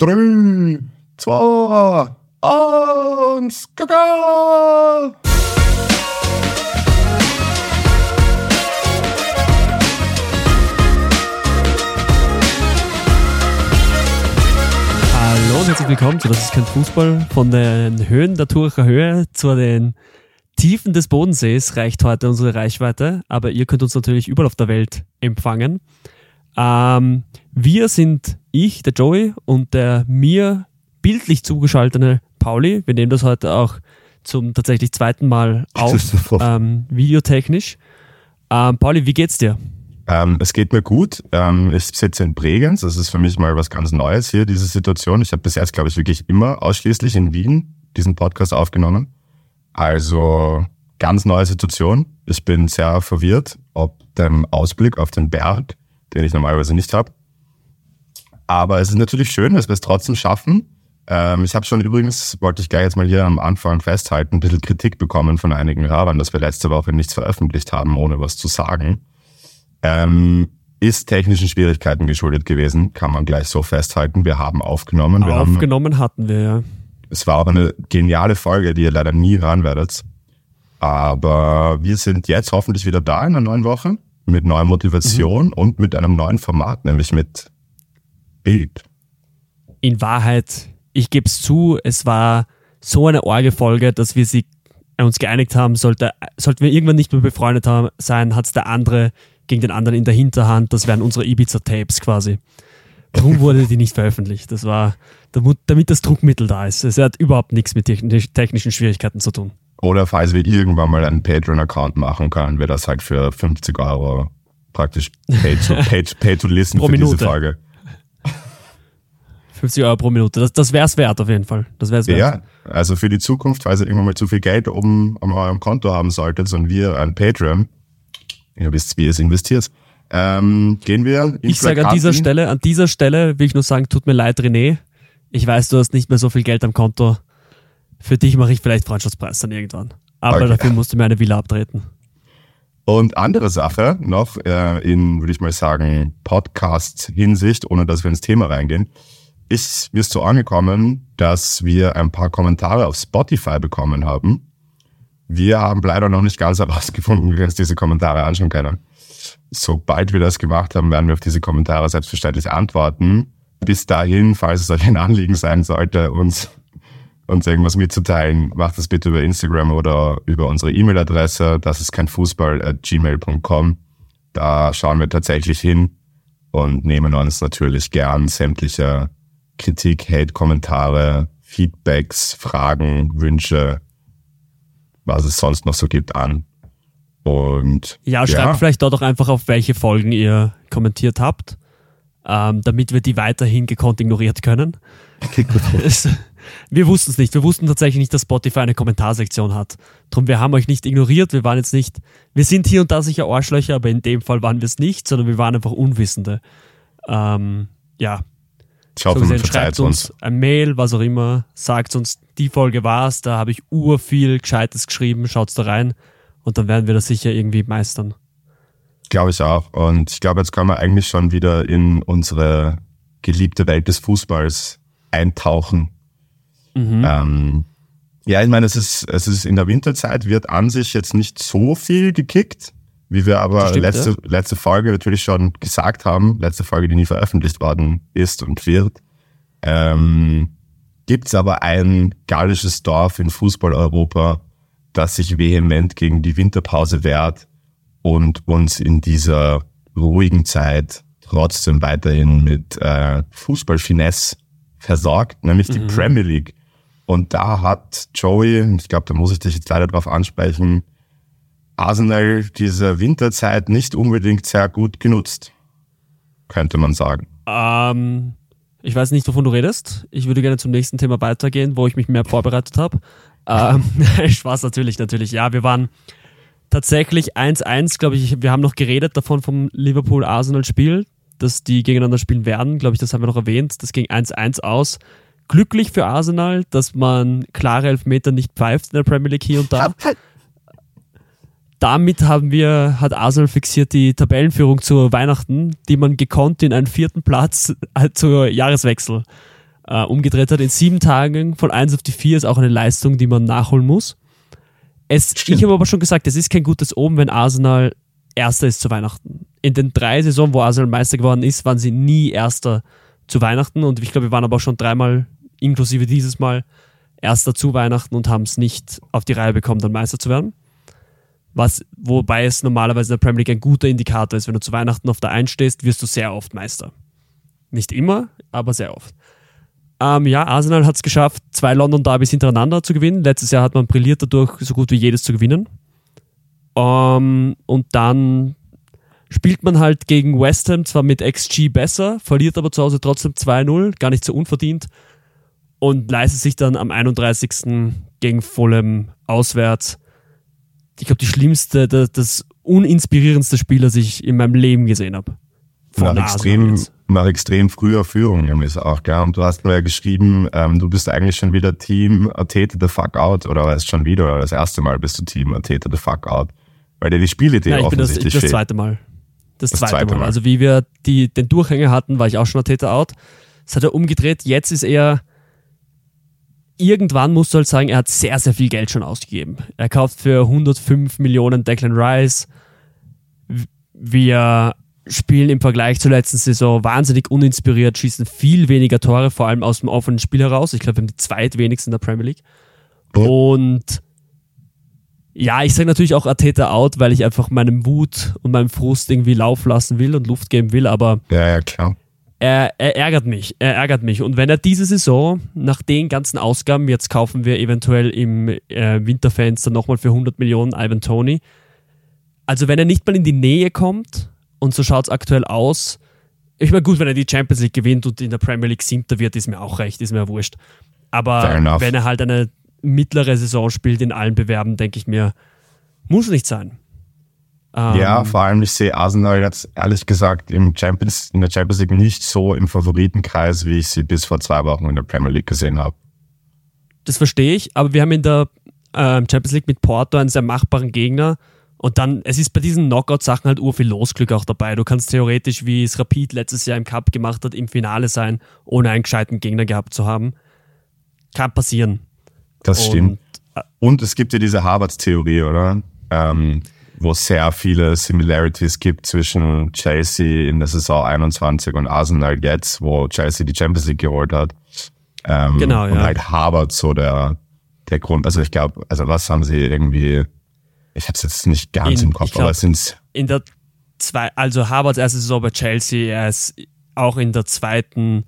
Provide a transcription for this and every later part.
Drei, zwei, eins, Kaka! Hallo und herzlich willkommen zu Das ist kein Fußball. Von den Höhen der Turicher Höhe zu den Tiefen des Bodensees reicht heute unsere Reichweite, aber ihr könnt uns natürlich überall auf der Welt empfangen. Ähm, wir sind ich, der Joey und der mir bildlich zugeschaltete Pauli. Wir nehmen das heute auch zum tatsächlich zweiten Mal auf, ähm, videotechnisch. Ähm, Pauli, wie geht's dir? Ähm, es geht mir gut. Ähm, ich sitze in Bregenz. Das ist für mich mal was ganz Neues hier, diese Situation. Ich habe bis jetzt, glaube ich, wirklich immer ausschließlich in Wien diesen Podcast aufgenommen. Also ganz neue Situation. Ich bin sehr verwirrt, ob dem Ausblick auf den Berg, den ich normalerweise nicht habe. Aber es ist natürlich schön, dass wir es trotzdem schaffen. Ähm, ich habe schon übrigens, wollte ich gleich jetzt mal hier am Anfang festhalten, ein bisschen Kritik bekommen von einigen Hörern, dass wir letzte Woche nichts veröffentlicht haben, ohne was zu sagen. Ähm, ist technischen Schwierigkeiten geschuldet gewesen, kann man gleich so festhalten. Wir haben aufgenommen. Wir aufgenommen haben, hatten wir, ja. Es war aber eine geniale Folge, die ihr leider nie hören werdet. Aber wir sind jetzt hoffentlich wieder da in einer neuen Woche mit neuer Motivation mhm. und mit einem neuen Format, nämlich mit Bild. In Wahrheit, ich gebe es zu, es war so eine Orgelfolge, dass wir sie uns geeinigt haben, sollte, sollten wir irgendwann nicht mehr befreundet haben, sein, hat es der andere gegen den anderen in der Hinterhand. Das wären unsere Ibiza-Tapes quasi. Warum wurde die nicht veröffentlicht? Das war, damit das Druckmittel da ist. Es hat überhaupt nichts mit technischen Schwierigkeiten zu tun. Oder falls wir irgendwann mal einen Patreon-Account machen können, wir das halt für 50 Euro praktisch pay to, pay, pay to listen pro für Minute. diese Folge. 50 Euro pro Minute, das, das wäre es wert auf jeden Fall. Das wär's wert. Ja, also für die Zukunft, falls ihr irgendwann mal zu viel Geld oben an eurem Konto haben solltet und wir ein Patreon, ihr wisst, wie ihr es investiert. Ähm, gehen wir. Ich sage an dieser Stelle, an dieser Stelle will ich nur sagen, tut mir leid, René. Ich weiß, du hast nicht mehr so viel Geld am Konto. Für dich mache ich vielleicht Freundschaftspreis dann irgendwann. Aber okay. dafür musst du mir eine Villa abtreten. Und andere Sache noch äh, in, würde ich mal sagen, Podcast-Hinsicht, ohne dass wir ins Thema reingehen, ist mir so angekommen, dass wir ein paar Kommentare auf Spotify bekommen haben wir haben leider noch nicht ganz herausgefunden, wie wir uns diese Kommentare anschauen können. Sobald wir das gemacht haben, werden wir auf diese Kommentare selbstverständlich antworten. Bis dahin, falls es euch ein Anliegen sein sollte, uns, uns irgendwas mitzuteilen, macht das bitte über Instagram oder über unsere E-Mail-Adresse. Das ist kein Fußball at gmail.com. Da schauen wir tatsächlich hin und nehmen uns natürlich gern sämtliche Kritik, Hate-Kommentare, Feedbacks, Fragen, Wünsche was es sonst noch so gibt, an. Und ja, schreibt ja. vielleicht dort auch einfach auf, welche Folgen ihr kommentiert habt, ähm, damit wir die weiterhin gekonnt ignoriert können. wir wussten es nicht. Wir wussten tatsächlich nicht, dass Spotify eine Kommentarsektion hat. Drum, wir haben euch nicht ignoriert. Wir waren jetzt nicht, wir sind hier und da sicher Arschlöcher, aber in dem Fall waren wir es nicht, sondern wir waren einfach Unwissende. Ähm, ja, ich hoffe, so gesehen, schreibt uns, ein Mail, was auch immer, sagt uns, die Folge war's, da habe ich ur viel Gescheites geschrieben, schaut's da rein und dann werden wir das sicher irgendwie meistern. Glaube ich auch. Und ich glaube, jetzt können wir eigentlich schon wieder in unsere geliebte Welt des Fußballs eintauchen. Mhm. Ähm, ja, ich meine, es ist, es ist in der Winterzeit wird an sich jetzt nicht so viel gekickt. Wie wir aber stimmt, letzte, ja. letzte Folge natürlich schon gesagt haben, letzte Folge, die nie veröffentlicht worden ist und wird, ähm, gibt es aber ein gallisches Dorf in Fußball-Europa, das sich vehement gegen die Winterpause wehrt und uns in dieser ruhigen Zeit trotzdem weiterhin mit äh, Fußballfinesse versorgt, nämlich mhm. die Premier League. Und da hat Joey, ich glaube, da muss ich dich jetzt leider drauf ansprechen, Arsenal diese Winterzeit nicht unbedingt sehr gut genutzt, könnte man sagen. Ähm, ich weiß nicht, wovon du redest. Ich würde gerne zum nächsten Thema weitergehen, wo ich mich mehr vorbereitet habe. Ähm, Spaß natürlich, natürlich. Ja, wir waren tatsächlich 1-1, glaube ich. Wir haben noch geredet davon vom Liverpool-Arsenal-Spiel, dass die gegeneinander spielen werden. Glaube ich, das haben wir noch erwähnt. Das ging 1-1 aus. Glücklich für Arsenal, dass man klare Elfmeter nicht pfeift in der Premier League hier und da damit haben wir, hat Arsenal fixiert die Tabellenführung zu Weihnachten, die man gekonnt in einen vierten Platz äh, zur Jahreswechsel äh, umgedreht hat. In sieben Tagen von 1 auf die 4 ist auch eine Leistung, die man nachholen muss. Es, ich habe aber schon gesagt, es ist kein gutes Oben, wenn Arsenal Erster ist zu Weihnachten. In den drei Saisonen, wo Arsenal Meister geworden ist, waren sie nie Erster zu Weihnachten. Und ich glaube, wir waren aber auch schon dreimal, inklusive dieses Mal, Erster zu Weihnachten und haben es nicht auf die Reihe bekommen, dann Meister zu werden. Was, wobei es normalerweise in der Premier League ein guter Indikator ist. Wenn du zu Weihnachten auf der Eins stehst, wirst du sehr oft Meister. Nicht immer, aber sehr oft. Ähm, ja, Arsenal hat es geschafft, zwei London Derbys hintereinander zu gewinnen. Letztes Jahr hat man brilliert dadurch, so gut wie jedes zu gewinnen. Ähm, und dann spielt man halt gegen West Ham zwar mit XG besser, verliert aber zu Hause trotzdem 2-0, gar nicht so unverdient und leistet sich dann am 31. gegen Fulham auswärts. Ich glaube, die schlimmste, das, das uninspirierendste Spiel, das ich in meinem Leben gesehen habe. Nach extrem, nach extrem früher Führung ist auch, gell? Und du hast mir ja geschrieben, ähm, du bist eigentlich schon wieder Team Atete the fuck out, oder war es schon wieder, oder das erste Mal bist du Team Atete the fuck out. Weil dir die Spielidee Nein, ich offensichtlich bin das, das zweite Mal. Das, das zweite, zweite Mal. Mal. Also wie wir die, den Durchhänger hatten, war ich auch schon Atete out. Das hat er umgedreht. Jetzt ist er irgendwann musst du halt sagen, er hat sehr, sehr viel Geld schon ausgegeben. Er kauft für 105 Millionen Declan Rice. Wir spielen im Vergleich zur letzten Saison wahnsinnig uninspiriert, schießen viel weniger Tore, vor allem aus dem offenen Spiel heraus. Ich glaube, wir haben die zweitwenigsten in der Premier League. Und ja, ich sage natürlich auch Ateta out, weil ich einfach meinem Wut und meinem Frust irgendwie Lauf lassen will und Luft geben will, aber ja, ja, klar er, er ärgert mich, er ärgert mich. Und wenn er diese Saison nach den ganzen Ausgaben, jetzt kaufen wir eventuell im äh, Winterfenster nochmal für 100 Millionen Ivan Tony, also wenn er nicht mal in die Nähe kommt, und so schaut es aktuell aus, ich meine, gut, wenn er die Champions League gewinnt und in der Premier League siebter wird, ist mir auch recht, ist mir wurscht. Aber wenn er halt eine mittlere Saison spielt in allen Bewerben, denke ich mir, muss nicht sein. Ähm, ja, vor allem ich sehe Arsenal jetzt ehrlich gesagt im Champions, in der Champions League nicht so im Favoritenkreis, wie ich sie bis vor zwei Wochen in der Premier League gesehen habe. Das verstehe ich, aber wir haben in der äh, Champions League mit Porto einen sehr machbaren Gegner. Und dann, es ist bei diesen Knockout-Sachen halt urviel Losglück auch dabei. Du kannst theoretisch, wie es Rapid letztes Jahr im Cup gemacht hat, im Finale sein, ohne einen gescheiten Gegner gehabt zu haben. Kann passieren. Das Und, stimmt. Äh, Und es gibt ja diese Harvards-Theorie, oder? Ähm, wo es sehr viele Similarities gibt zwischen Chelsea in der Saison 21 und Arsenal jetzt, wo Chelsea die Champions League geholt hat. Ähm, genau, ja. Und halt Harvard so der, der Grund. Also ich glaube, also was haben sie irgendwie, ich habe es jetzt nicht ganz in, im Kopf, glaub, aber es sind In der zwei, also Harvards erste Saison bei Chelsea, er ist auch in der zweiten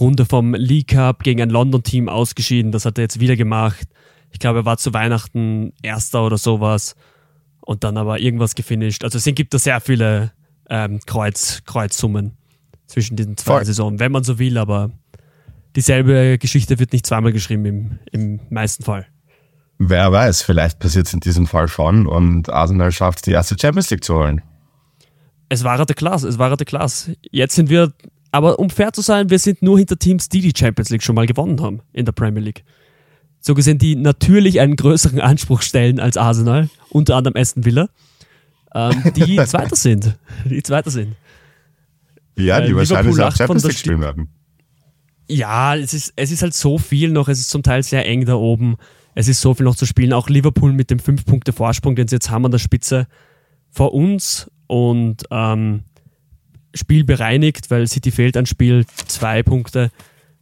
Runde vom League Cup gegen ein London-Team ausgeschieden. Das hat er jetzt wieder gemacht. Ich glaube, er war zu Weihnachten Erster oder sowas und dann aber irgendwas gefinisht. Also es gibt da sehr viele ähm, Kreuz, Kreuzsummen zwischen diesen zwei Voll. Saisonen, wenn man so will, aber dieselbe Geschichte wird nicht zweimal geschrieben im, im meisten Fall. Wer weiß, vielleicht passiert es in diesem Fall schon und Arsenal schafft die erste Champions League zu holen. Es war der Klasse, es war der Klasse. Jetzt sind wir, aber um fair zu sein, wir sind nur hinter Teams, die die Champions League schon mal gewonnen haben in der Premier League so gesehen, die natürlich einen größeren Anspruch stellen als Arsenal, unter anderem Aston Villa, ähm, die Zweiter sind. Die Zweiter sind. Ja, die äh, wahrscheinlich auch Champions League spielen werden. Ja, es ist, es ist halt so viel noch, es ist zum Teil sehr eng da oben. Es ist so viel noch zu spielen. Auch Liverpool mit dem 5-Punkte-Vorsprung, den sie jetzt haben an der Spitze vor uns und ähm, Spiel bereinigt, weil City fehlt ein Spiel, zwei Punkte.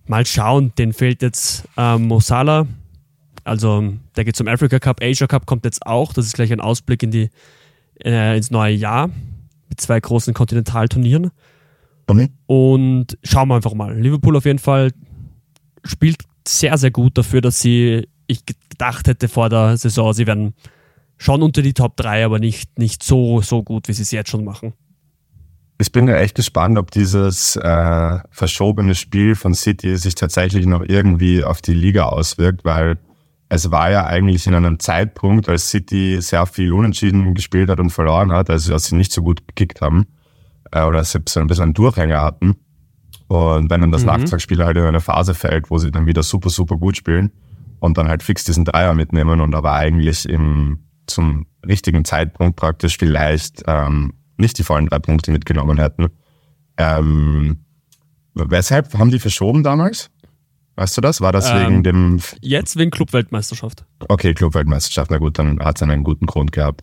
Mal schauen, den fehlt jetzt ähm, Mosala, also der geht zum Africa Cup, Asia Cup kommt jetzt auch. Das ist gleich ein Ausblick in die, äh, ins neue Jahr mit zwei großen Kontinentalturnieren. Okay. Und schauen wir einfach mal. Liverpool auf jeden Fall spielt sehr, sehr gut dafür, dass sie, ich gedacht hätte vor der Saison, sie werden schon unter die Top 3, aber nicht, nicht so, so gut, wie sie es jetzt schon machen. Ich bin ja echt gespannt, ob dieses äh, verschobene Spiel von City sich tatsächlich noch irgendwie auf die Liga auswirkt, weil es war ja eigentlich in einem Zeitpunkt, als City sehr viel unentschieden gespielt hat und verloren hat, also als sie nicht so gut gekickt haben äh, oder so ein bisschen einen Durchhänger hatten. Und wenn dann das mhm. Nachtragsspiel halt in eine Phase fällt, wo sie dann wieder super, super gut spielen und dann halt fix diesen Dreier mitnehmen und aber eigentlich im, zum richtigen Zeitpunkt praktisch vielleicht ähm, nicht die vollen drei Punkte mitgenommen hätten. Ähm, weshalb haben die verschoben damals? Weißt du das? War das Ähm, wegen dem Jetzt wegen Clubweltmeisterschaft. Okay, Clubweltmeisterschaft, na gut, dann hat es einen guten Grund gehabt.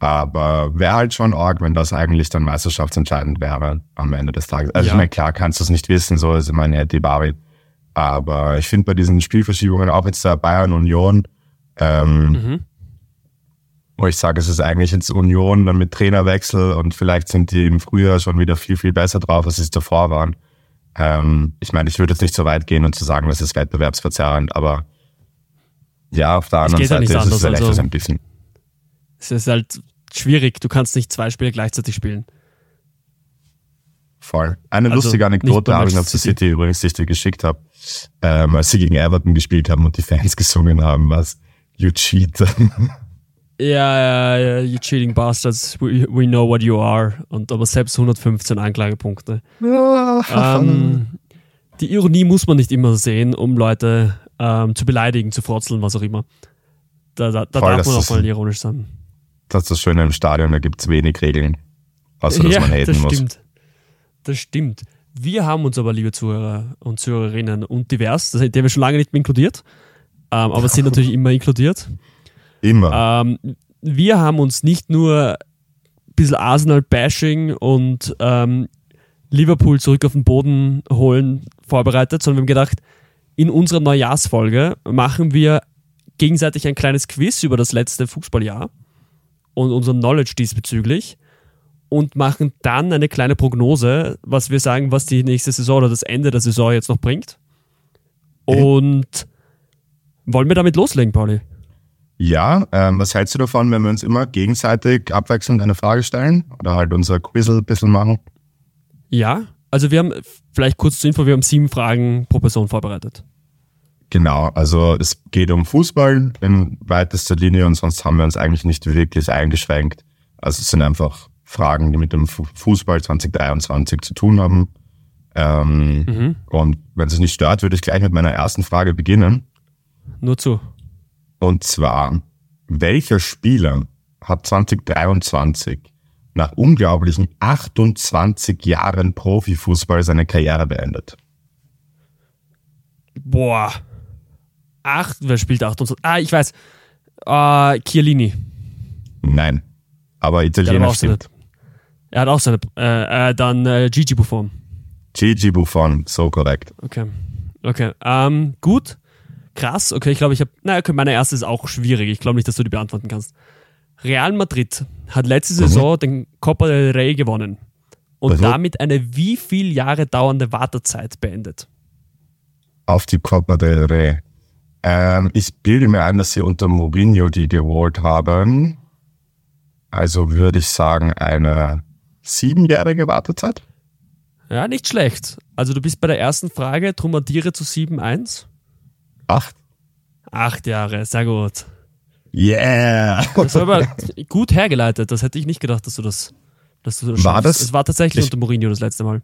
Aber wäre halt schon arg, wenn das eigentlich dann meisterschaftsentscheidend wäre am Ende des Tages. Also Ja. ich meine, klar kannst du es nicht wissen, so ist immer eine Debari. Aber ich finde bei diesen Spielverschiebungen, auch jetzt der Bayern Union, ähm, Mhm. wo ich sage, es ist eigentlich jetzt Union dann mit Trainerwechsel und vielleicht sind die im Frühjahr schon wieder viel, viel besser drauf, als sie davor waren. Ähm, ich meine, ich würde jetzt nicht so weit gehen und zu sagen, das ist wettbewerbsverzerrend, aber ja, auf der anderen ja Seite ist es vielleicht also- ein bisschen. Es ist halt schwierig, du kannst nicht zwei Spiele gleichzeitig spielen. Voll. Eine Also lustige Anekdote habe ich noch zu City übrigens, die ich dir geschickt habe, ähm, als sie gegen Everton gespielt haben und die Fans gesungen haben, was You cheat. Ja, ja, ja, you cheating bastards, we, we know what you are. Und aber selbst 115 Anklagepunkte. ähm, die Ironie muss man nicht immer sehen, um Leute ähm, zu beleidigen, zu frotzeln, was auch immer. Da, da, da Voll, darf man auch mal ironisch sein. das ist das Schöne im Stadion, da gibt's wenig Regeln. Außer, dass ja, man haten das muss. stimmt. Das stimmt. Wir haben uns aber, liebe Zuhörer und Zuhörerinnen und divers, das, die haben wir schon lange nicht mehr inkludiert, ähm, aber sind natürlich immer inkludiert. Immer. Ähm, wir haben uns nicht nur ein bisschen Arsenal-Bashing und ähm, Liverpool zurück auf den Boden holen vorbereitet, sondern wir haben gedacht, in unserer Neujahrsfolge machen wir gegenseitig ein kleines Quiz über das letzte Fußballjahr und unser Knowledge diesbezüglich und machen dann eine kleine Prognose, was wir sagen, was die nächste Saison oder das Ende der Saison jetzt noch bringt. Und wollen wir damit loslegen, Pauli? Ja, ähm, was hältst du davon, wenn wir uns immer gegenseitig abwechselnd eine Frage stellen oder halt unser Quizzle ein bisschen machen? Ja, also wir haben, vielleicht kurz zur Info, wir haben sieben Fragen pro Person vorbereitet. Genau, also es geht um Fußball in weitester Linie und sonst haben wir uns eigentlich nicht wirklich eingeschränkt. Also es sind einfach Fragen, die mit dem Fu- Fußball 2023 zu tun haben. Ähm, Mhm. Und wenn es nicht stört, würde ich gleich mit meiner ersten Frage beginnen. Nur zu. Und zwar, welcher Spieler hat 2023 nach unglaublichen 28 Jahren Profifußball seine Karriere beendet? Boah. Acht, wer spielt 28? Ah, ich weiß. Äh, Chiellini. Nein. Aber Italiener stimmt. er hat auch seine, äh, äh, dann äh, Gigi Buffon. Gigi Buffon, so korrekt. Okay. Okay. Ähm, gut. Krass. Okay, ich glaube, ich habe, na, okay, meine erste ist auch schwierig. Ich glaube nicht, dass du die beantworten kannst. Real Madrid hat letzte Saison den Copa del Rey gewonnen und Also? damit eine wie viel Jahre dauernde Wartezeit beendet. Auf die Copa del Rey. Ähm, ich bilde mir ein, dass sie unter Mourinho die geholt haben. Also würde ich sagen, eine siebenjährige Wartezeit? Ja, nicht schlecht. Also du bist bei der ersten Frage, drum addiere zu 7-1. Acht? Acht Jahre, sehr gut. Yeah! Das war aber gut hergeleitet. Das hätte ich nicht gedacht, dass du das, dass du das War schaffst. das- Es war tatsächlich ich- unter Mourinho das letzte Mal.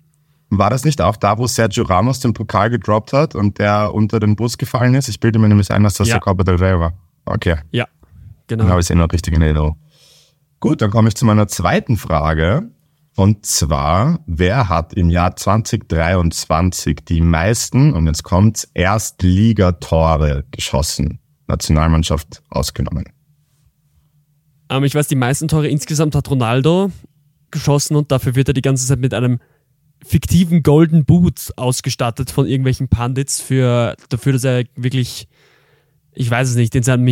War das nicht auch da, wo Sergio Ramos den Pokal gedroppt hat und der unter den Bus gefallen ist? Ich bilde mir nämlich ein, dass das Ja. der Copa del Rey war. Okay, Ja, dann genau. habe ich es eh noch richtig in Erinnerung. Gut, dann komme ich zu meiner zweiten Frage. Und zwar, wer hat im Jahr 2023 die meisten, und jetzt kommt's, Erstligatore geschossen? Nationalmannschaft ausgenommen. Ähm, ich weiß, die meisten Tore insgesamt hat Ronaldo geschossen und dafür wird er die ganze Zeit mit einem fiktiven Golden Boot ausgestattet von irgendwelchen Pandits für dafür, dass er wirklich, ich weiß es nicht, in seinem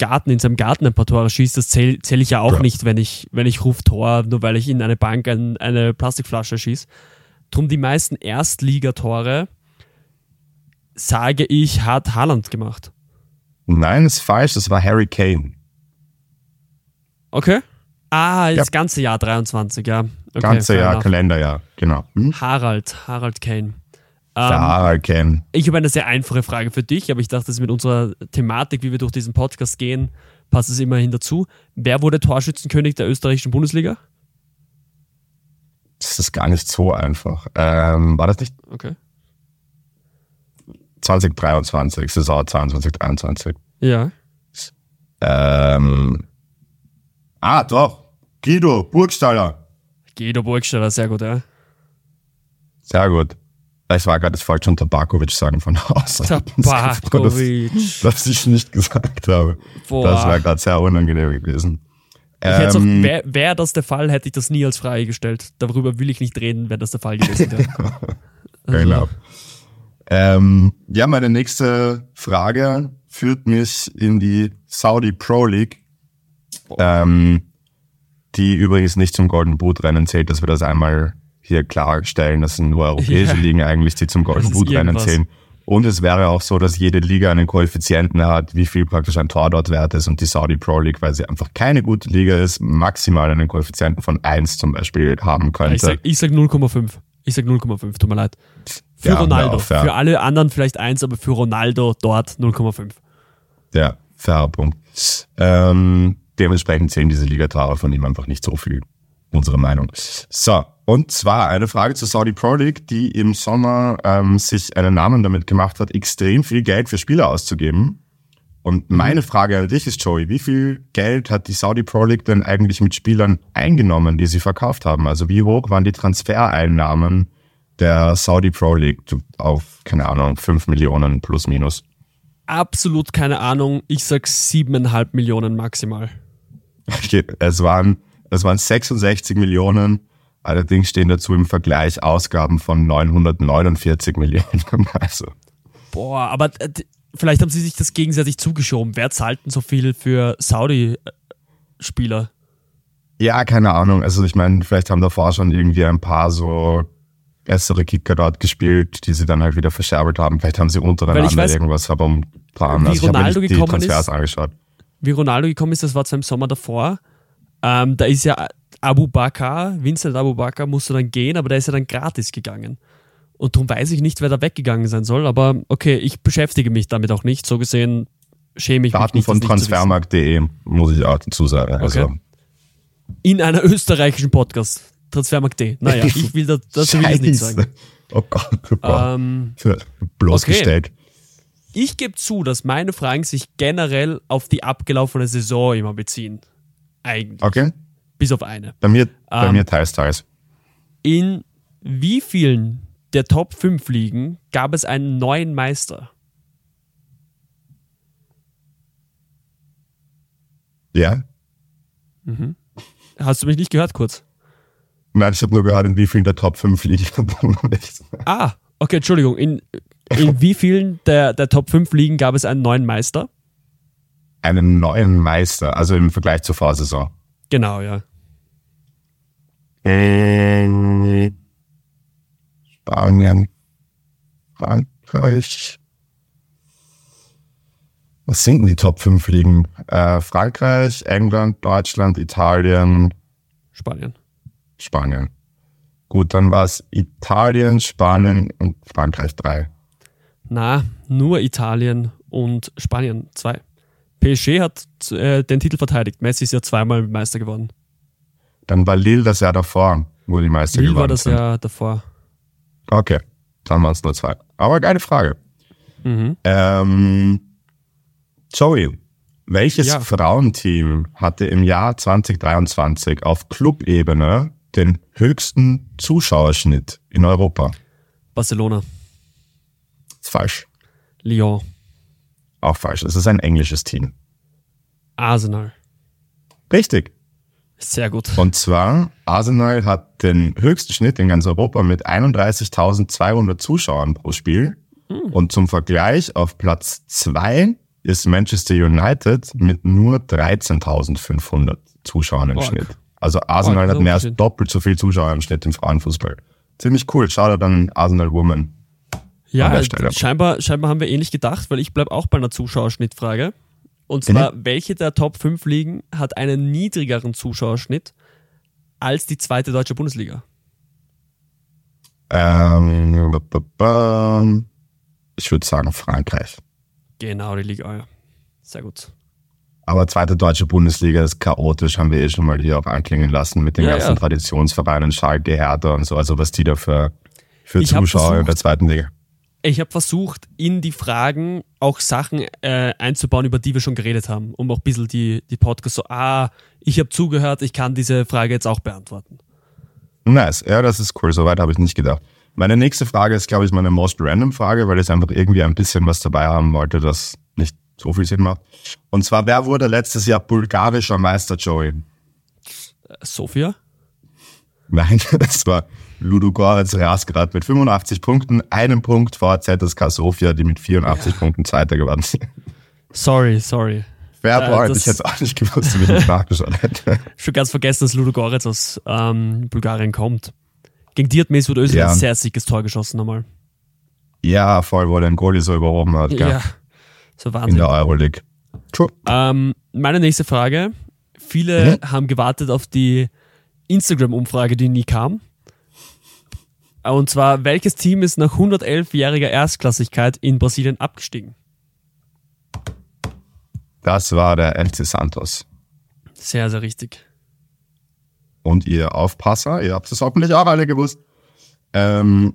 Hintergarten, in seinem Garten ein paar Tore schießt. Das zähle zähl ich ja auch Ja. nicht, wenn ich, wenn ich ruf Tor, nur weil ich in eine Bank ein, eine Plastikflasche schieße. Drum die meisten Erstligatore, sage ich, hat Haaland gemacht. Nein, ist falsch, das war Harry Kane. Okay. Ah, das Ja. ganze Jahr 23, ja. Okay, Ganze Jahr. Kalenderjahr, genau. Hm? Harald, Harald Kane. Ähm, Kane. ich habe eine sehr einfache Frage für dich, aber ich dachte, dass mit unserer Thematik, wie wir durch diesen Podcast gehen, passt es immerhin dazu. Wer wurde Torschützenkönig der österreichischen Bundesliga? Das ist gar nicht so einfach. Ähm, war das nicht Okay. 2023, Saison 22, 23? Ja. Ähm, ah, doch. Guido, Burgstaller. Guido Burgstaller, sehr gut, ja. Sehr gut. Ich war gerade das falsch unter Tabakovic sagen von Haus. Tabakovic. Das, das ich nicht gesagt habe. Boah. Das wäre gerade sehr unangenehm gewesen. Ähm, wäre wär das der Fall, hätte ich das nie als Frage gestellt. Darüber will ich nicht reden, wenn das der Fall gewesen wäre. also. Genau. Ähm, ja, meine nächste Frage führt mich in die Saudi Pro League, ähm, die übrigens nicht zum Golden Boot Rennen zählt, dass wir das einmal hier klarstellen. Das sind nur europäische ja. Ligen eigentlich, die zum Golden Boot Rennen zählen. Und es wäre auch so, dass jede Liga einen Koeffizienten hat, wie viel praktisch ein Tor dort wert ist. Und die Saudi Pro League, weil sie einfach keine gute Liga ist, maximal einen Koeffizienten von 1 zum Beispiel haben könnte. Ich sag, ich sag 0,5. Ich sag 0,5, tut mir leid. Für ja, Ronaldo. Auch, ja. Für alle anderen vielleicht 1, aber für Ronaldo dort 0,5. Ja, fairer Punkt. Ähm, dementsprechend zählen diese Ligatore von ihm einfach nicht so viel. Unsere Meinung. So, und zwar eine Frage zur Saudi Pro League, die im Sommer ähm, sich einen Namen damit gemacht hat, extrem viel Geld für Spieler auszugeben. Und mhm. meine Frage an dich ist, Joey, wie viel Geld hat die Saudi Pro League denn eigentlich mit Spielern eingenommen, die sie verkauft haben? Also wie hoch waren die Transfereinnahmen der Saudi Pro League auf, keine Ahnung, 5 Millionen plus minus? Absolut keine Ahnung. Ich sag siebeneinhalb Millionen maximal. Okay, es waren, es waren 66 Millionen Allerdings stehen dazu im Vergleich Ausgaben von 949 Millionen. Also. Boah, aber äh, vielleicht haben sie sich das gegenseitig zugeschoben. Wer zahlt denn so viel für Saudi-Spieler? Ja, keine Ahnung. Also ich meine, vielleicht haben davor schon irgendwie ein paar so bessere Kicker dort gespielt, die sie dann halt wieder verscherbelt haben. Vielleicht haben sie untereinander weiß, irgendwas aber um Plan. Wie also Ronaldo ich habe die Transfers ist, angeschaut. Wie Ronaldo gekommen ist, das war zwar im Sommer davor. Ähm, da ist ja Abu Bakr, Vincent Abu Bakr musste dann gehen, aber der ist ja dann gratis gegangen. Und darum weiß ich nicht, wer da weggegangen sein soll. Aber okay, ich beschäftige mich damit auch nicht. So gesehen schäme ich Daten mich nicht. Daten von transfermarkt.de muss ich auch dazu sagen. Okay. Also. In einer österreichischen Podcast. Transfermarkt.de. Naja, ich will das, das will ich nicht sagen. Oh Gott, super. Ähm, Bloßgestellt. Okay. Ich gebe zu, dass meine Fragen sich generell auf die abgelaufene Saison immer beziehen. Eigentlich. Okay. Bis auf eine. Bei mir, bei ähm, mir teils, teils. In wie vielen der Top 5 Ligen gab es einen neuen Meister? Ja. Mhm. Hast du mich nicht gehört kurz? Nein, ich habe nur gehört, in wie vielen der Top 5 Ligen. ah, okay, Entschuldigung. In, in wie vielen der, der Top 5 Ligen gab es einen neuen Meister? Einen neuen Meister, also im Vergleich zur Vorsaison. Genau, ja. Spanien, Frankreich. Was sind denn die Top 5 Ligen? Äh, Frankreich, England, Deutschland, Italien. Spanien. Spanien. Gut, dann war es Italien, Spanien und Frankreich 3. Na, nur Italien und Spanien 2. PSG hat äh, den Titel verteidigt. Messi ist ja zweimal Meister geworden. Dann war Lille das Jahr davor, wo die Meister Lille sind. Lille war das Jahr davor. Okay, dann waren es nur zwei. Aber geile Frage. Mhm. Ähm, Joey, welches ja. Frauenteam hatte im Jahr 2023 auf Clubebene den höchsten Zuschauerschnitt in Europa? Barcelona. Ist falsch. Lyon. Auch falsch. Es ist ein englisches Team. Arsenal. Richtig. Sehr gut. Und zwar, Arsenal hat den höchsten Schnitt in ganz Europa mit 31.200 Zuschauern pro Spiel. Hm. Und zum Vergleich auf Platz zwei ist Manchester United mit nur 13.500 Zuschauern im Org. Schnitt. Also Arsenal Org, hat mehr als doppelt so viel Zuschauer im Schnitt im Frauenfußball. Ziemlich cool. Schau dir dann Arsenal Woman. Ja, scheinbar, scheinbar haben wir ähnlich gedacht, weil ich bleibe auch bei einer Zuschauerschnittfrage. Und zwar, mhm. welche der Top 5 Ligen hat einen niedrigeren Zuschauerschnitt als die zweite deutsche Bundesliga? Ähm, ich würde sagen Frankreich. Genau, die Liga, ja. Sehr gut. Aber zweite deutsche Bundesliga ist chaotisch, haben wir eh schon mal hier auch anklingen lassen mit den ja, ganzen ja. Traditionsvereinen, Schalke, Hertha und so, also was die da für, für Zuschauer versucht, in der zweiten Liga ich habe versucht, in die Fragen auch Sachen äh, einzubauen, über die wir schon geredet haben, um auch ein bisschen die, die Podcasts so, ah, ich habe zugehört, ich kann diese Frage jetzt auch beantworten. Nice, ja, das ist cool, soweit habe ich nicht gedacht. Meine nächste Frage ist, glaube ich, meine most random Frage, weil ich einfach irgendwie ein bisschen was dabei haben wollte, das nicht so viel Sinn macht. Und zwar, wer wurde letztes Jahr bulgarischer Meister, Joey? Sofia? Nein, das war Ludogorets Rasgrad mit 85 Punkten, einem Punkt vor ZSK Sofia, die mit 84 ja. Punkten Zweiter sind. Sorry, sorry. Fair äh, point, ich hätte auch nicht gewusst, wie ich nachgeschaut hätte. Schon ganz vergessen, dass Ludogorets aus ähm, Bulgarien kommt. Gegen die hat Mesut Özil ja. ein sehr sickes Tor geschossen nochmal. Ja, voll, wo er den Goalie so überhoben hat. Gell? Ja, so Wahnsinn. In der Euroleague. True. Ähm, meine nächste Frage. Viele mhm. haben gewartet auf die Instagram-Umfrage, die nie kam. Und zwar, welches Team ist nach 111-jähriger Erstklassigkeit in Brasilien abgestiegen? Das war der FC Santos. Sehr, sehr richtig. Und ihr Aufpasser, ihr habt es hoffentlich auch alle gewusst. Ähm,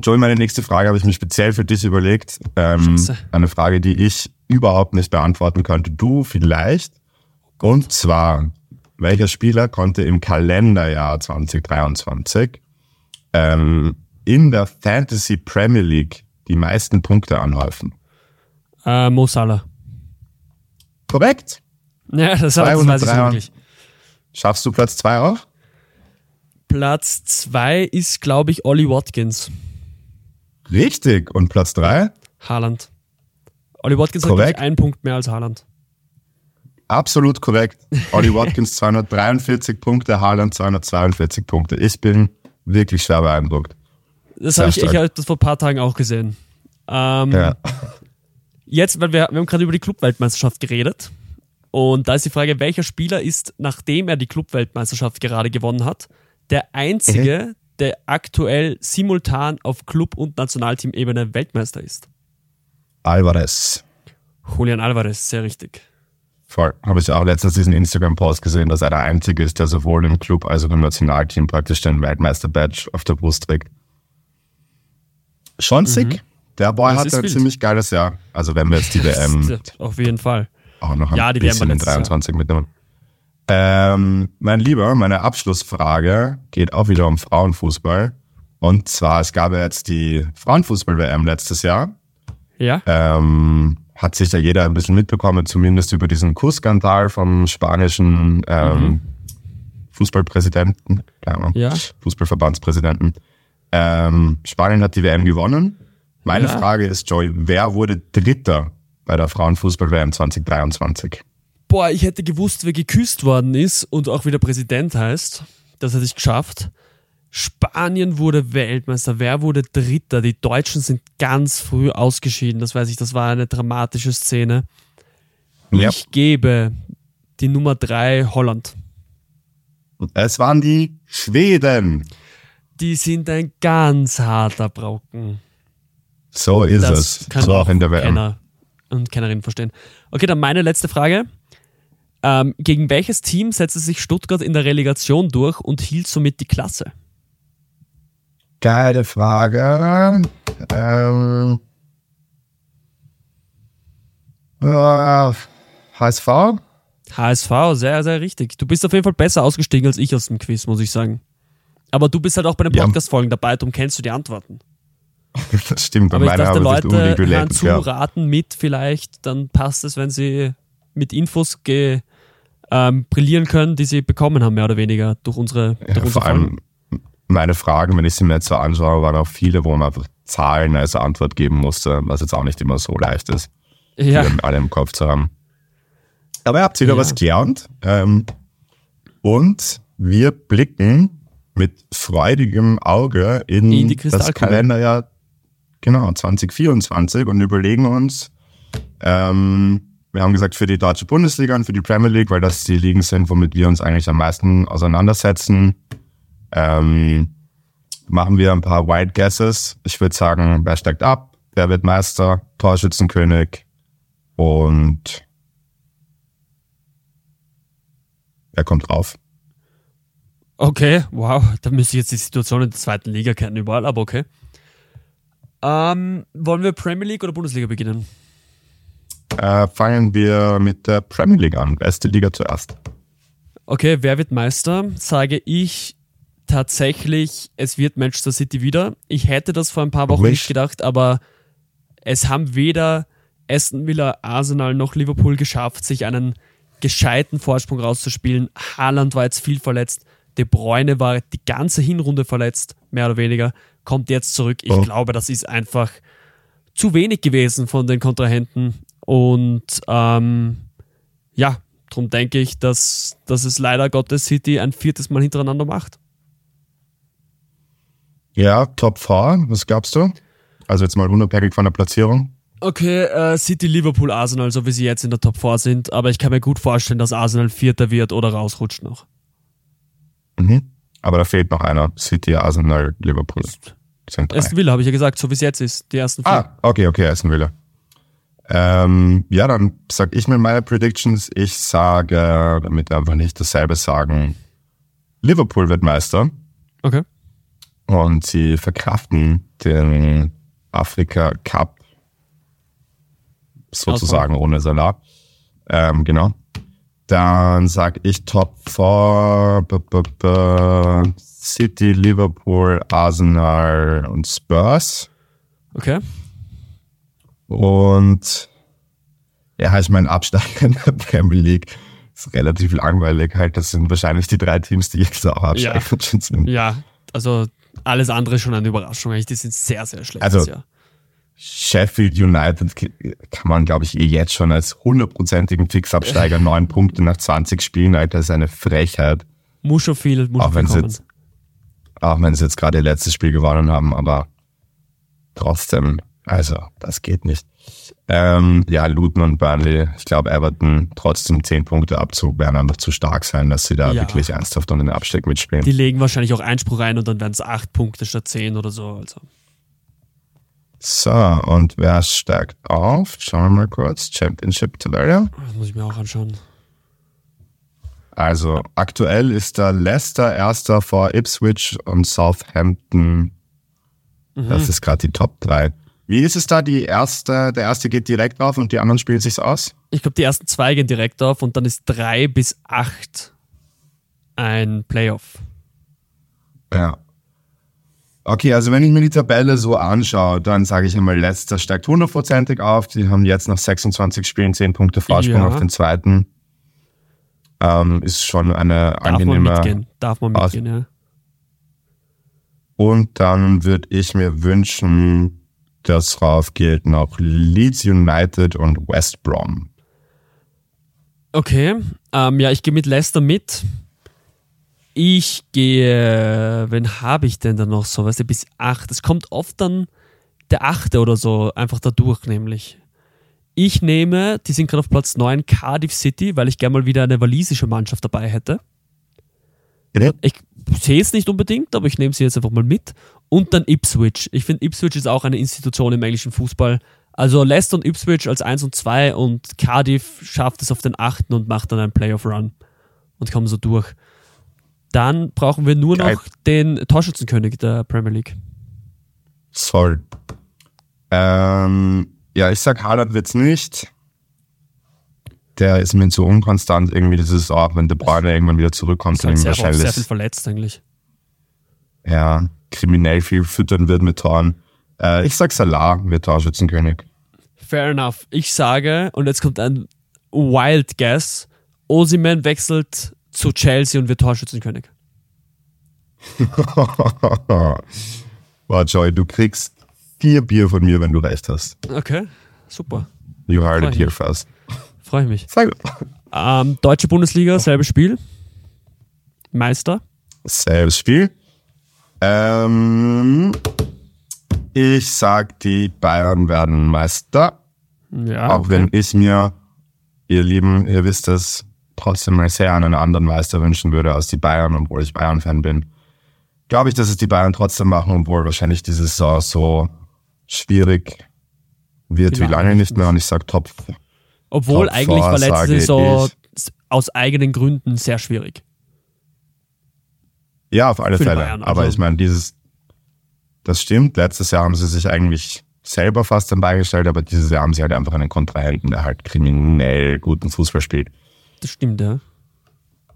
Joey, meine nächste Frage habe ich mir speziell für dich überlegt. Ähm, eine Frage, die ich überhaupt nicht beantworten könnte. Du vielleicht. Und zwar, welcher Spieler konnte im Kalenderjahr 2023 ähm, in der Fantasy Premier League die meisten Punkte anhäufen? Äh, Mo Salah. Korrekt. Ja, das, das weiß ich wirklich. Schaffst du Platz zwei auch? Platz zwei ist, glaube ich, Ollie Watkins. Richtig. Und Platz drei? Haaland. Ollie Watkins korrekt. hat einen Punkt mehr als Haaland. Absolut korrekt. Ollie Watkins 243 Punkte, Haaland 242 Punkte. Ich bin wirklich schwer beeindruckt. Das habe ich, ich hab das vor ein paar Tagen auch gesehen. Ähm, ja. Jetzt, weil wir, wir haben gerade über die Clubweltmeisterschaft geredet. Und da ist die Frage, welcher Spieler ist, nachdem er die Clubweltmeisterschaft gerade gewonnen hat, der einzige, mhm. der aktuell simultan auf Club- und Nationalteam-Ebene Weltmeister ist? Alvarez. Julian Alvarez, sehr richtig. Voll. Habe ich auch letztens diesen Instagram-Post gesehen, dass er der Einzige ist, der sowohl im Club als auch im Nationalteam praktisch den Weltmeister-Badge auf der Brust trägt. Schon sick. Mhm. Der Boy das hat ein ziemlich geiles Jahr. Also wenn wir jetzt die WM... Auf jeden Fall. Auch noch ein ja, die bisschen in 23 Jahr. mitnehmen. Ähm, mein Lieber, meine Abschlussfrage geht auch wieder um Frauenfußball. Und zwar, es gab ja jetzt die Frauenfußball-WM letztes Jahr. Ja. Ähm, hat sich ja jeder ein bisschen mitbekommen, zumindest über diesen Kussskandal vom spanischen ähm, mhm. Fußballpräsidenten, ja. Fußballverbandspräsidenten. Ähm, Spanien hat die WM gewonnen. Meine ja. Frage ist, Joy, wer wurde Dritter bei der Frauenfußball-WM 2023? Boah, ich hätte gewusst, wer geküsst worden ist und auch wieder Präsident heißt. Das hätte ich geschafft. Spanien wurde Weltmeister. Wer wurde Dritter? Die Deutschen sind ganz früh ausgeschieden. Das weiß ich, das war eine dramatische Szene. Ja. Ich gebe die Nummer drei Holland. Es waren die Schweden. Die sind ein ganz harter Brocken. So ist das es. Kann so auch in der WM. Kenner und Kennerinnen verstehen. Okay, dann meine letzte Frage. Ähm, gegen welches Team setzte sich Stuttgart in der Relegation durch und hielt somit die Klasse? Geile Frage. Ähm, äh, HSV? HSV, sehr, sehr richtig. Du bist auf jeden Fall besser ausgestiegen als ich aus dem Quiz, muss ich sagen. Aber du bist halt auch bei den Podcast-Folgen dabei, darum kennst du die Antworten. Das stimmt, aber ich dachte, Leute hören zu, ja. raten mit vielleicht, dann passt es, wenn sie mit Infos ge, ähm, brillieren können, die sie bekommen haben, mehr oder weniger, durch unsere, ja, durch unsere Vor allem meine Fragen, wenn ich sie mir jetzt so anschaue, waren auch viele, wo man einfach Zahlen als Antwort geben musste, was jetzt auch nicht immer so leicht ist, ja. die alle im Kopf zu haben. Aber ihr habt wieder ja. was gelernt. Ähm, und wir blicken mit freudigem Auge in, in das Kalenderjahr Genau, 2024 und überlegen uns, ähm, wir haben gesagt, für die deutsche Bundesliga und für die Premier League, weil das die Ligen sind, womit wir uns eigentlich am meisten auseinandersetzen, ähm, machen wir ein paar Wild Guesses. Ich würde sagen, wer steigt ab, wer wird Meister, Torschützenkönig und wer kommt drauf? Okay, wow, da müsste ich jetzt die Situation in der zweiten Liga kennen überall, aber okay. Ähm, wollen wir Premier League oder Bundesliga beginnen? Äh, fangen wir mit der Premier League an. Beste Liga zuerst. Okay, wer wird Meister? Sage ich tatsächlich, es wird Manchester City wieder. Ich hätte das vor ein paar Wochen nicht gedacht, aber es haben weder Aston Villa, Arsenal noch Liverpool geschafft, sich einen gescheiten Vorsprung rauszuspielen. Haaland war jetzt viel verletzt. De Bruyne war die ganze Hinrunde verletzt, mehr oder weniger. Kommt jetzt zurück. Ich Oh. glaube, das ist einfach zu wenig gewesen von den Kontrahenten. Und ähm, ja, darum denke ich, dass, dass es leider Gottes City ein viertes Mal hintereinander macht. Ja, Top 4, was gabst du? Also jetzt mal unabhängig von der Platzierung. Okay, äh, City, Liverpool, Arsenal, so wie sie jetzt in der Top 4 sind, aber ich kann mir gut vorstellen, dass Arsenal Vierter wird oder rausrutscht noch. Mhm. Aber da fehlt noch einer. City, Arsenal, Liverpool. Sind drei. Aston Villa, habe ich ja gesagt, so wie es jetzt ist, die ersten vier. Ah, okay, okay, Aston Villa. Ähm, ja, dann sag ich mir meine Predictions. Ich sage, damit wir einfach nicht dasselbe sagen, Liverpool wird Meister Okay. Und sie verkraften den Afrika Cup sozusagen ohne Salah. Ähm, genau. Dann sag ich Top 4, b -b -b City, Liverpool, Arsenal und Spurs. Okay. Und ja, ich meine, Absteiger in der Premier League ist relativ langweilig. Halt, das sind wahrscheinlich die drei Teams, die jetzt auch absteigen schon sind. Ja, also alles andere ist schon eine Überraschung eigentlich. Die sind sehr, sehr schlecht. Also- Jahr. Sheffield United kann man, glaube ich, eh jetzt schon als hundertprozentigen Fixabsteiger neun Punkte nach 20 Spielen, Alter, ist eine Frechheit. Muss schon viel, muss Auch wenn sie jetzt, auch wenn sie jetzt gerade ihr letztes Spiel gewonnen haben, aber trotzdem, also, das geht nicht. Ähm, ja, Luton und Burnley, ich glaube, Everton trotzdem 10 Punkte Abzug werden einfach zu stark sein, dass sie da Ja. wirklich ernsthaft um den Abstieg mitspielen. Die legen wahrscheinlich auch Einspruch ein und dann werden es acht Punkte statt zehn oder so. Also. So, und wer steigt auf? Schauen wir mal kurz. Championship Tabelle. Das muss ich mir auch anschauen. Also aktuell ist da Leicester erster vor Ipswich und Southampton. Das ist gerade die Top 3. Wie ist es da? Die erste, der erste geht direkt auf und die anderen spielen sich's aus? Ich glaube, die ersten zwei gehen direkt auf und dann ist drei bis acht ein Playoff. Ja. Okay, also wenn ich mir die Tabelle so anschaue, dann sage ich einmal, Leicester steigt hundertprozentig auf. Die haben jetzt nach 26 Spielen 10 Punkte Vorsprung Ja. auf den zweiten. Ähm, ist schon eine Darf man angenehme mitgehen. Darf man mitgehen, ja. Und dann würde ich mir wünschen, dass drauf gilt noch Leeds United und West Brom. Okay, ähm, ja, ich gehe mit Leicester mit. Ich gehe, wen habe ich denn da noch so, weißt du, bis acht. Es kommt oft dann der achte oder so einfach da durch, nämlich. Ich nehme, die sind gerade auf Platz 9, Cardiff City, weil ich gerne mal wieder eine walisische Mannschaft dabei hätte. Ich sehe es nicht unbedingt, aber ich nehme sie jetzt einfach mal mit. Und dann Ipswich. Ich finde, Ipswich ist auch eine Institution im englischen Fußball. Also Leicester und Ipswich als 1 und 2 und Cardiff schafft es auf den 8. und macht dann einen Playoff-Run und kommen so durch. Dann brauchen wir nur Geil. noch den Torschützenkönig der Premier League. Sorry. Ähm, ja, ich sag Haaland wird's nicht. Der ist mir zu unkonstant irgendwie. Das ist auch, wenn De Bruyne irgendwann wieder zurückkommt, Ist dann halt ihm sehr, sehr wahrscheinlich viel verletzt eigentlich. ja, kriminell viel füttern wird mit Toren. Äh, ich sag Salah wird Torschützenkönig. Fair enough. Ich sage, und jetzt kommt ein Wild Guess, Osimhen wechselt zu Chelsea und wird Torschützenkönig. Boah, Joy, du kriegst vier Bier von mir, wenn du recht hast. Okay, super. You heard Freu it here first. Freue ich mich. Sag Ähm, Deutsche Bundesliga, selbes Spiel. Meister. Selbes Spiel. Ähm, ich sag, die Bayern werden Meister. Ja. Auch wenn ich mir, ihr Lieben, ihr wisst es, trotzdem mal sehr einen anderen Meister wünschen würde als die Bayern, obwohl ich Bayern-Fan bin. Glaube ich, dass es die Bayern trotzdem machen, obwohl wahrscheinlich diese Saison so schwierig wird wie lange nicht mehr. Und ich sag Top. Obwohl Top eigentlich war letzte Saison aus eigenen Gründen sehr schwierig. Ja, auf alle Fälle. Bayern, Aber also- ich meine, dieses, das stimmt. Letztes Jahr haben sie sich eigentlich selber fast dann beigestellt, aber dieses Jahr haben sie halt einfach einen Kontrahenten, der halt kriminell guten Fußball spielt. Das stimmt, ja.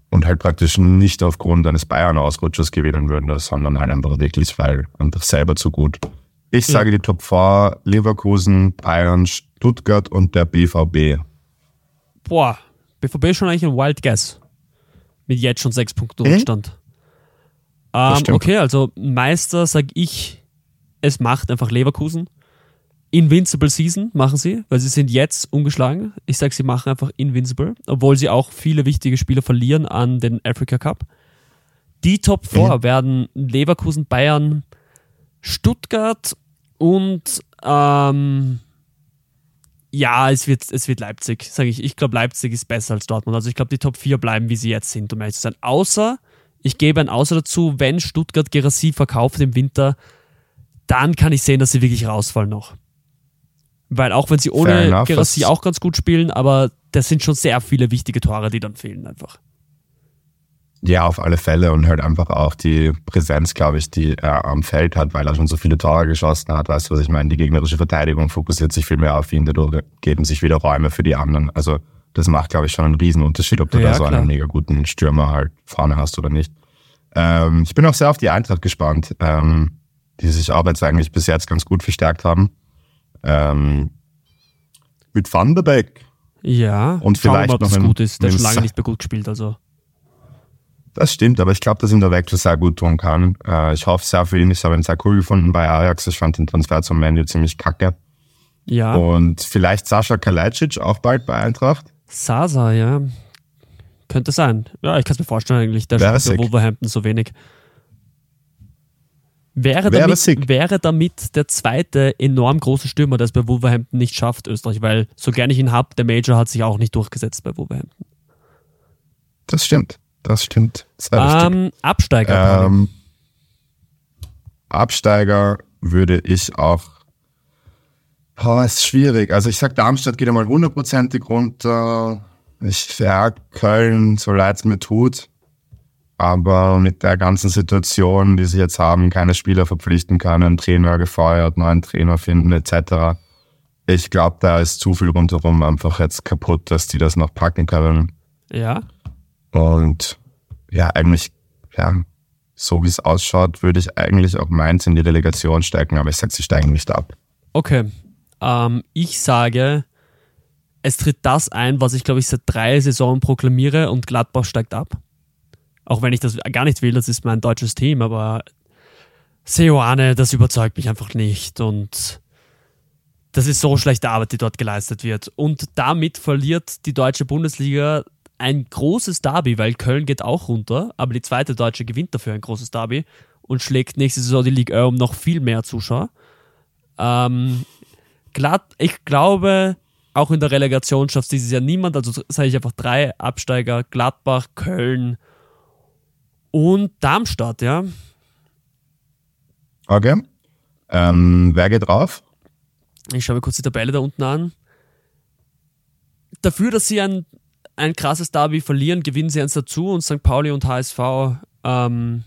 und halt praktisch nicht aufgrund eines Bayern-Ausrutschers gewinnen würden, sondern halt einfach wirklich, weil einfach selber zu gut. Ich sage die Top 4, Leverkusen, Bayern, Stuttgart und der BVB. Boah, BVB ist schon eigentlich ein Wild Guess. Mit jetzt schon sechs Punkten Rückstand. Ähm, okay, also Meister sag ich, es macht einfach Leverkusen. Invincible Season machen sie, weil sie sind jetzt ungeschlagen. Ich sage, sie machen einfach Invincible, obwohl sie auch viele wichtige Spieler verlieren an den Africa Cup. Die Top 4 mhm. werden Leverkusen, Bayern, Stuttgart und ähm, ja, es wird, es wird Leipzig, sage ich. Ich glaube, Leipzig ist besser als Dortmund. Also ich glaube, die Top 4 bleiben, wie sie jetzt sind, um ehrlich zu sein. Außer, ich gebe ein Außer dazu, wenn Stuttgart Gerassi verkauft im Winter, dann kann ich sehen, dass sie wirklich rausfallen noch. Weil auch wenn sie ohne Gerassi auch ganz gut spielen, aber das sind schon sehr viele wichtige Tore, die dann fehlen einfach. Ja, auf alle Fälle und halt einfach auch die Präsenz, glaube ich, die er am Feld hat, weil er schon so viele Tore geschossen hat. Weißt du, was ich meine? Die gegnerische Verteidigung fokussiert sich viel mehr auf ihn, dadurch geben sich wieder Räume für die anderen. Also das macht, glaube ich, schon einen Riesenunterschied, ob du ja, da so klar. einen mega guten Stürmer halt vorne hast oder nicht. Ähm, ich bin auch sehr auf die Eintracht gespannt, ähm, die sich auch jetzt eigentlich bis jetzt ganz gut verstärkt haben. Ähm, mit Van der Beek. Ja, und vielleicht noch das gut ist. Der schon lange nicht mehr gut gespielt, also. Das stimmt, aber ich glaube, dass ihm der Wechsel sehr gut tun kann. Äh, ich hoffe sehr für ihn. Ich habe ihn sehr cool gefunden bei Ajax. Ich fand den Transfer zum Menu ziemlich kacke. Ja. Und vielleicht Sascha Kalajdzic auch bald bei Eintracht. Sasa, ja. Könnte sein. Ja, ich kann es mir vorstellen eigentlich. Der spielt bei Wolverhampton so wenig. Wäre, wäre, damit, wäre damit der zweite enorm große Stürmer, der es bei Wolverhampton nicht schafft, Österreich, weil so gerne ich ihn habe, der Major hat sich auch nicht durchgesetzt bei Wolverhampton. Das stimmt. Das stimmt. Ähm, Absteiger. Ähm, Absteiger würde ich auch. Boah, ist schwierig. Also ich sag, Darmstadt geht einmal hundertprozentig runter. Ich ja, Köln, so leid es mir tut. Aber mit der ganzen Situation, die sie jetzt haben, keine Spieler verpflichten können, Trainer gefeuert, neuen Trainer finden etc. Ich glaube, da ist zu viel rundherum einfach jetzt kaputt, dass die das noch packen können. Ja. Und ja, eigentlich, ja, so wie es ausschaut, würde ich eigentlich auch Mainz in die Relegation stecken, aber ich sage, sie steigen nicht ab. Okay. Ähm, ich sage, es tritt das ein, was ich glaube ich seit drei Saisonen proklamiere und Gladbach steigt ab. Auch wenn ich das gar nicht will, das ist mein deutsches Team, aber Seoane, das überzeugt mich einfach nicht und das ist so schlechte Arbeit, die dort geleistet wird. Und damit verliert die deutsche Bundesliga ein großes Derby, weil Köln geht auch runter, aber die zweite Deutsche gewinnt dafür ein großes Derby und schlägt nächste Saison die Liga um noch viel mehr Zuschauer. Ähm, glatt, ich glaube, auch in der Relegation schafft dieses Jahr niemand, also sage ich einfach drei Absteiger, Gladbach, Köln und Darmstadt, ja. Okay. Ähm, wer geht drauf? Ich schaue mir kurz die Tabelle da unten an. Dafür, dass sie ein ein krasses Derby verlieren, gewinnen sie eins dazu und St. Pauli und HSV ähm,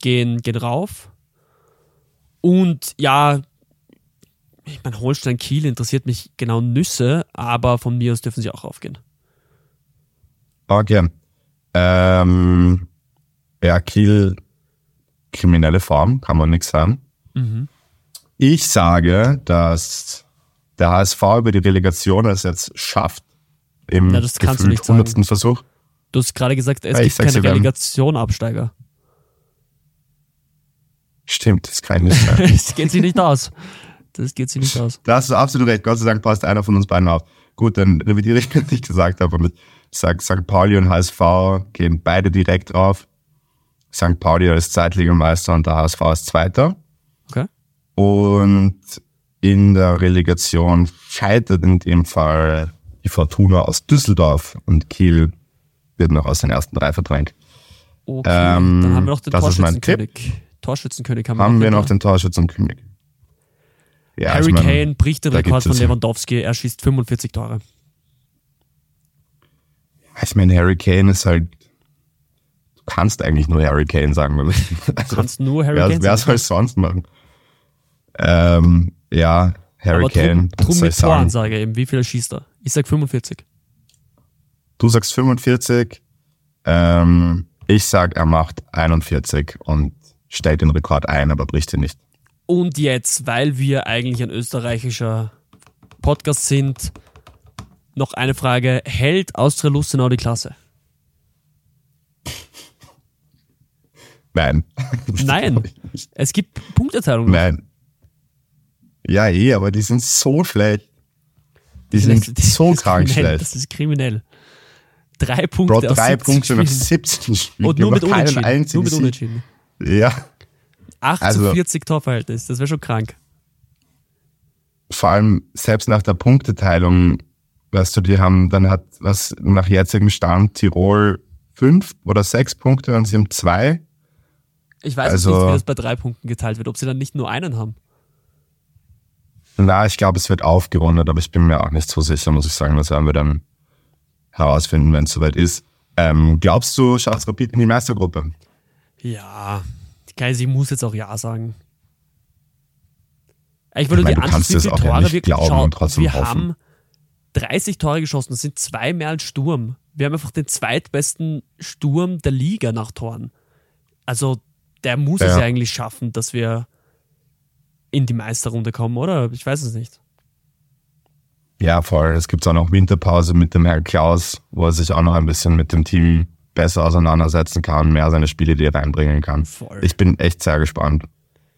gehen, gehen rauf. Und ja, ich meine, Holstein Kiel interessiert mich genau Nüsse, aber von mir aus dürfen sie auch raufgehen. Okay. Ähm, ja, Kiel, kriminelle Form, kann man nichts sagen. Mhm. Ich sage, dass der HSV über die Relegation es jetzt schafft, im Na, das kannst du nicht 100. Sagen. Versuch. Du hast gerade gesagt, es ja, gibt keine Relegation-Absteiger. Stimmt, das kann nicht sein. das geht sich nicht aus. Das geht sich nicht aus. Da hast du absolut recht. Gott sei Dank passt einer von uns beiden auf. Gut, dann revidiere ich, was ich gesagt habe. Mit St. Pauli und HSV gehen beide direkt drauf. St. Pauli als Zweitligameister und der HSV als Zweiter. Okay. Und in der Relegation scheitert in dem Fall die Fortuna aus Düsseldorf und Kiel wird noch aus den ersten drei verdrängt. Okay, ähm, dann haben wir noch den Torschützenkönig. Torschützenkönig haben wir, haben wir noch den Torschützenkönig. Ja, Harry ich mein, Kane bricht den Rekord von Lewandowski, er schießt 45 Tore. Ich meine, Harry Kane ist halt, du kannst eigentlich nur Harry Kane sagen. Also, du kannst nur Harry wer, Kane Wer soll es sonst machen? Ähm, ja, Harry Aber Kane. Drum, drum mit Toransage eben, wie viel schießt er? Ich sag 45. Du sagst 45. Ähm, ich sag, er macht 41 und stellt den Rekord ein, aber bricht ihn nicht. Und jetzt, weil wir eigentlich ein österreichischer Podcast sind, noch eine Frage. Hält Austria Lustenau die Klasse? Nein. Nein. Es gibt Punkterteilung. Nein. Ja, eh, aber die sind so schlecht. Die Das sind ist- so das ist krank kriminell, schlecht. Das ist kriminell. Drei Punkte Bro, aus drei 17 Punkte nach Spielen. 17 Spielen. Und nur mit keinen einzigen Nur mit Sieg. Unentschieden. Ja, 8 zu Also- 40 Torverhältnis. Das wäre schon krank. vor allem selbst nach der Punkteteilung, weißt du, die haben, dann hat was nach jetzigem Stand Tirol fünf oder sechs Punkte und sie haben zwei. Ich weiß Also- nicht, wie das bei drei Punkten geteilt wird. Ob sie dann nicht nur einen haben. Na, ich glaube, es wird aufgerundet, aber ich bin mir auch nicht so sicher, muss ich sagen. Das werden wir dann herausfinden, wenn es soweit ist. Ähm, glaubst du, schafft Rapid in die Meistergruppe? Ja, Geisi muss jetzt auch Ja sagen. Ich würde die wie es viele ja Tore nicht wir glauben und trotzdem Wir hoffen. haben 30 Tore geschossen, das sind zwei mehr als Sturm. Wir haben einfach den zweitbesten Sturm der Liga nach Toren. Also der muss es Ja. ja eigentlich schaffen, dass wir in die Meisterrunde kommen, oder? Ich weiß es nicht. Ja, voll. Es gibt auch noch Winterpause mit dem Herrn Klaus, wo er sich auch noch ein bisschen mit dem Team besser auseinandersetzen kann, mehr seine Spielidee reinbringen kann. Voll. Ich bin echt sehr gespannt.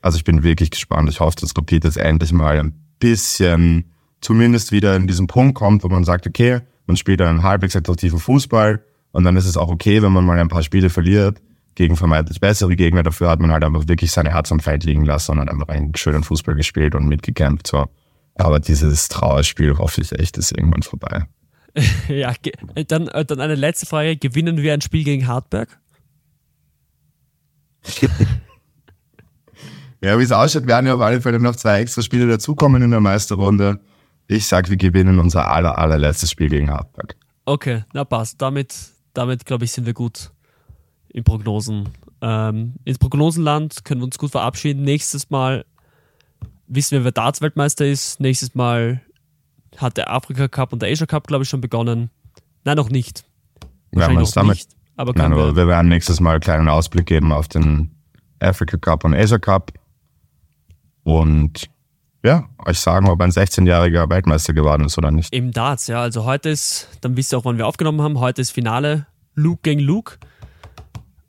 Also ich bin wirklich gespannt. Ich hoffe, dass Rapid jetzt endlich mal ein bisschen zumindest wieder in diesen Punkt kommt, wo man sagt, okay, man spielt einen halbwegs attraktiven Fußball und dann ist es auch okay, wenn man mal ein paar Spiele verliert gegen vermeintlich bessere Gegner. Dafür hat man halt einfach wirklich sein Herz am Feld liegen lassen und hat einfach einen schönen Fußball gespielt und mitgekämpft. So. Aber dieses Trauerspiel hoffe ich echt, ist irgendwann vorbei. Ja, dann, äh, dann eine letzte Frage. Gewinnen wir ein Spiel gegen Hartberg? Ja, wie es ausschaut, werden ja auf alle Fälle noch zwei extra Spiele dazukommen in der Meisterrunde. Ich sag, wir gewinnen unser aller, allerletztes Spiel gegen Hartberg. Okay, na passt. Damit, damit glaube ich, sind wir gut in Prognosen. Ähm, ins Prognosenland können wir uns gut verabschieden. Nächstes Mal wissen wir, wer Darts-Weltmeister ist. Nächstes Mal hat der Afrika Cup und der Asia Cup, glaube ich, schon begonnen. Nein, noch nicht. Wir Wahrscheinlich uns noch damit, nicht. Aber nein, aber wir, wir werden nächstes Mal einen kleinen Ausblick geben auf den Africa Cup und Asia Cup. Und ja, euch sagen, ob ein 16-jähriger Weltmeister geworden ist oder nicht. im Darts, ja. Also heute ist, dann wisst ihr auch, wann wir aufgenommen haben. Heute ist Finale Luke gegen Luke.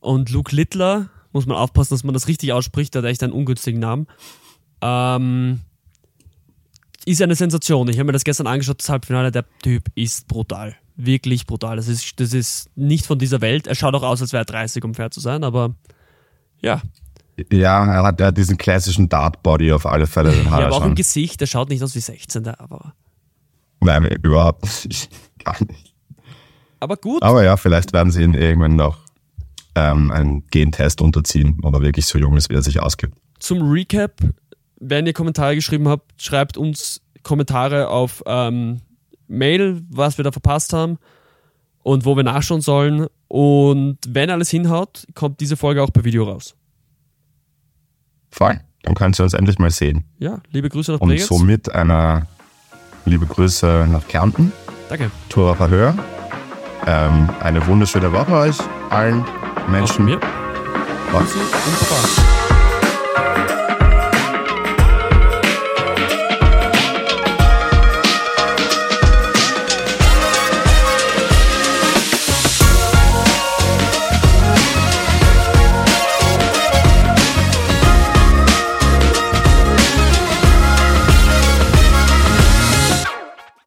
Und Luke Littler, muss man aufpassen, dass man das richtig ausspricht, der hat echt einen ungünstigen Namen. Ähm, ist eine Sensation. Ich habe mir das gestern angeschaut, das Halbfinale. Der Typ ist brutal. Wirklich brutal. Das ist, das ist nicht von dieser Welt. Er schaut auch aus, als wäre er 30, um fair zu sein, aber ja. Ja, er hat, er hat diesen klassischen Dart-Body auf alle Fälle. Den hat ja er aber auch schon. im Gesicht, der schaut nicht aus wie 16, der, aber, Nein, überhaupt nicht. Gar nicht. aber gut. Aber ja, vielleicht werden sie ihn irgendwann noch ähm, einen Gentest unterziehen, ob er wirklich so jung ist, wie er sich ausgibt. zum Recap, wenn ihr Kommentare geschrieben habt, schreibt uns Kommentare auf ähm, Mail, was wir da verpasst haben und wo wir nachschauen sollen. Und wenn alles hinhaut, kommt diese Folge auch per Video raus. Fein. Dann kannst du uns endlich mal sehen. Ja, liebe Grüße nach Und Bregenz. somit eine liebe Grüße nach Kärnten, Danke. Turacher Höhe. Ähm, eine wunderschöne Woche euch allen Auch von Menschen. mir. Grüße und Baba.